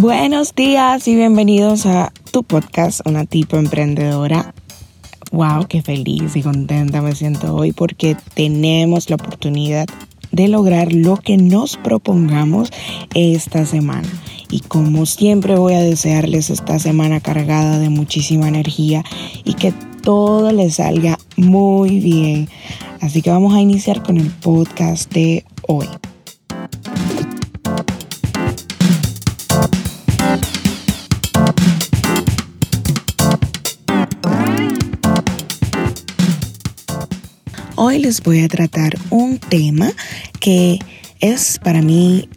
Buenos días y bienvenidos a tu podcast, Una Tipo Emprendedora. Wow, qué feliz y contenta me siento hoy porque tenemos la oportunidad de lograr lo que nos propongamos esta semana. Y como siempre voy a desearles esta semana cargada de muchísima energía y que todo les salga muy bien. Así que vamos a iniciar con el podcast de hoy. Hoy les voy a tratar un tema que es para mí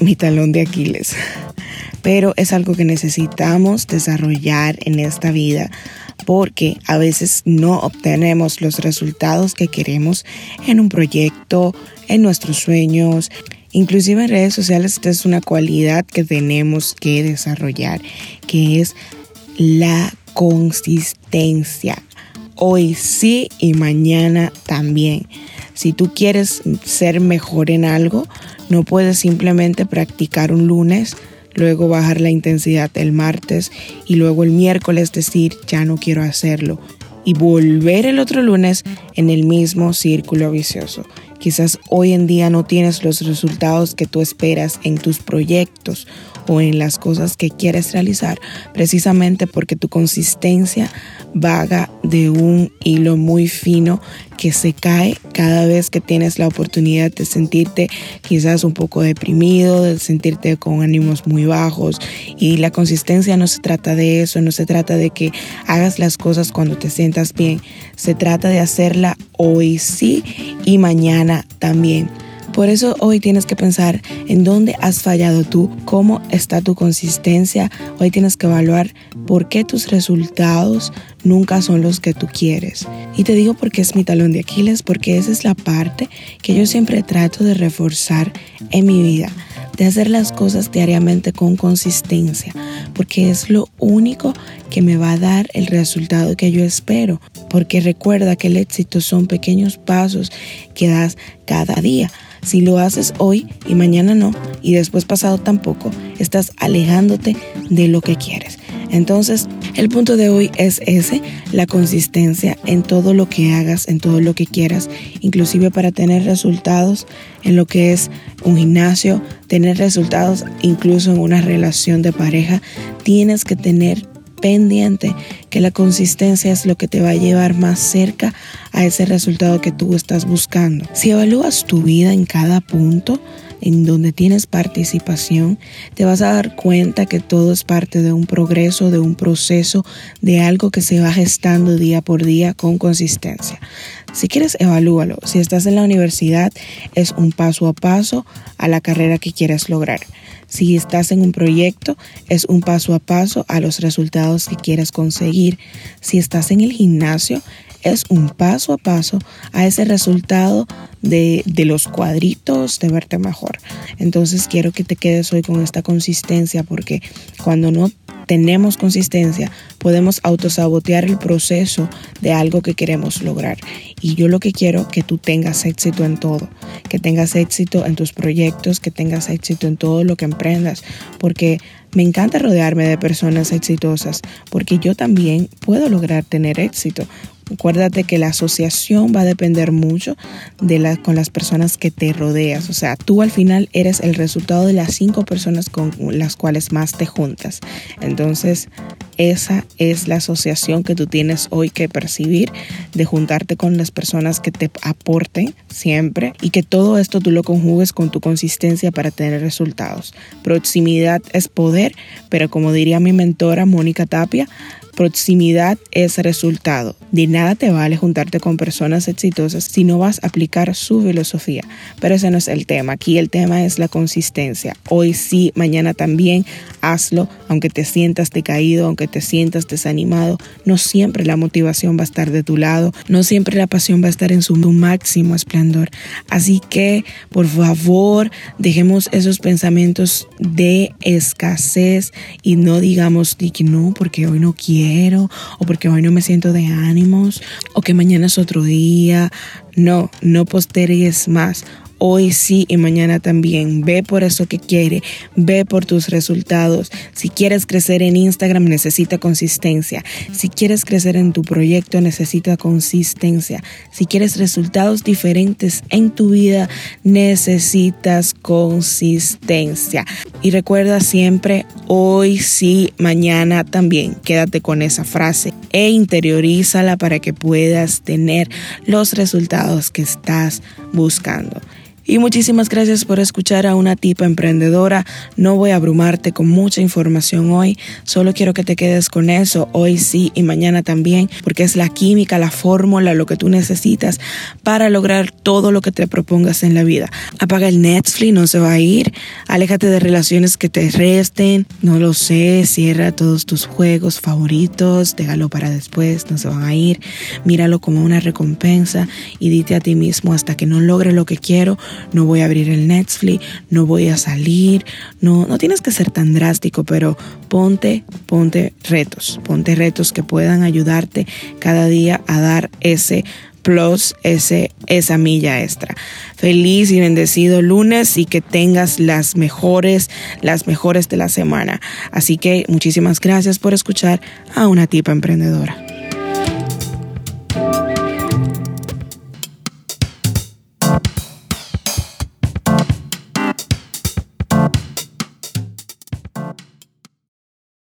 mi talón de Aquiles, pero es algo que necesitamos desarrollar en esta vida porque a veces no obtenemos los resultados que queremos en un proyecto, en nuestros sueños. Inclusive en redes sociales esta es una cualidad que tenemos que desarrollar, que es la consistencia hoy sí y mañana también. Si tú quieres ser mejor en algo, no puedes simplemente practicar un lunes, luego bajar la intensidad el martes y luego el miércoles decir ya no quiero hacerlo y volver el otro lunes en el mismo círculo vicioso. Quizás hoy en día no tienes los resultados que tú esperas en tus proyectos o en las cosas que quieres realizar, precisamente porque tu consistencia vaga de un hilo muy fino que se cae cada vez que tienes la oportunidad de sentirte quizás un poco deprimido, de sentirte con ánimos muy bajos. Y la consistencia no se trata de eso, no se trata de que hagas las cosas cuando te sientas bien, se trata de hacerla hoy sí y mañana también. Por eso hoy tienes que pensar en dónde has fallado tú, cómo está tu consistencia. Hoy tienes que evaluar por qué tus resultados nunca son los que tú quieres. Y te digo porque es mi talón de Aquiles, porque esa es la parte que yo siempre trato de reforzar en mi vida de hacer las cosas diariamente con consistencia, porque es lo único que me va a dar el resultado que yo espero, porque recuerda que el éxito son pequeños pasos que das cada día. Si lo haces hoy y mañana no, y después pasado tampoco, estás alejándote de lo que quieres. Entonces, el punto de hoy es ese, la consistencia en todo lo que hagas, en todo lo que quieras, inclusive para tener resultados en lo que es un gimnasio, tener resultados incluso en una relación de pareja, tienes que tener pendiente que la consistencia es lo que te va a llevar más cerca a ese resultado que tú estás buscando. Si evalúas tu vida en cada punto, en donde tienes participación, te vas a dar cuenta que todo es parte de un progreso, de un proceso, de algo que se va gestando día por día con consistencia. Si quieres, evalúalo. Si estás en la universidad, es un paso a paso a la carrera que quieres lograr. Si estás en un proyecto, es un paso a paso a los resultados que quieres conseguir. Si estás en el gimnasio, es un paso a paso a ese resultado de, de, los cuadritos de verte mejor. Entonces quiero que te quedes hoy con esta consistencia porque cuando no tenemos consistencia, podemos autosabotear el proceso de algo que queremos lograr. Y yo lo que quiero que tú tengas éxito en todo, que tengas éxito en tus proyectos, que tengas éxito en todo lo que emprendas, porque me encanta rodearme de personas exitosas, porque yo también puedo lograr tener éxito. Acuérdate que la asociación va a depender mucho de la, con las personas que te rodeas. O sea, tú al final eres el resultado de las cinco personas con las cuales más te juntas. Entonces, esa es la asociación que tú tienes hoy que percibir, de juntarte con las personas que te aporten siempre y que todo esto tú lo conjugues con tu consistencia para tener resultados. Proximidad es poder, pero como diría mi mentora Mónica Tapia, Proximidad es resultado. De nada te vale juntarte con personas exitosas si no vas a aplicar su filosofía. Pero ese no es el tema. Aquí el tema es la consistencia. Hoy sí, mañana también. Hazlo, aunque te sientas decaído, aunque te sientas desanimado. No siempre la motivación va a estar de tu lado. No siempre la pasión va a estar en su máximo esplendor. Así que, por favor, dejemos esos pensamientos de escasez y no digamos que no, porque hoy no quiero o porque hoy no me siento de ánimos o que mañana es otro día. No, no postergues más. hoy sí y mañana también. Ve por eso que quiere, ve por tus resultados. Si quieres crecer en Instagram, necesita consistencia. Si quieres crecer en tu proyecto, necesita consistencia. Si quieres resultados diferentes en tu vida, necesitas consistencia. Y recuerda siempre, hoy sí, mañana también. Quédate con esa frase e interiorízala para que puedas tener los resultados que estás buscando. Y muchísimas gracias por escuchar a una tipa emprendedora. No voy a abrumarte con mucha información hoy, solo quiero que te quedes con eso hoy sí y mañana también, porque es la química, la fórmula, lo que tú necesitas para lograr todo lo que te propongas en la vida. Apaga el Netflix, no se va a ir. Aléjate de relaciones que te resten, no lo sé. Cierra todos tus juegos favoritos, déjalo para después, no se van a ir. Míralo como una recompensa y dite a ti mismo hasta que no logre lo que quiero no voy a abrir el Netflix, no voy a salir, no, no tienes que ser tan drástico, pero ponte, ponte retos, ponte retos que puedan ayudarte cada día a dar ese plus, ese, esa milla extra. Feliz y bendecido lunes y que tengas las mejores, las mejores de la semana. Así que muchísimas gracias por escuchar a una tipa emprendedora.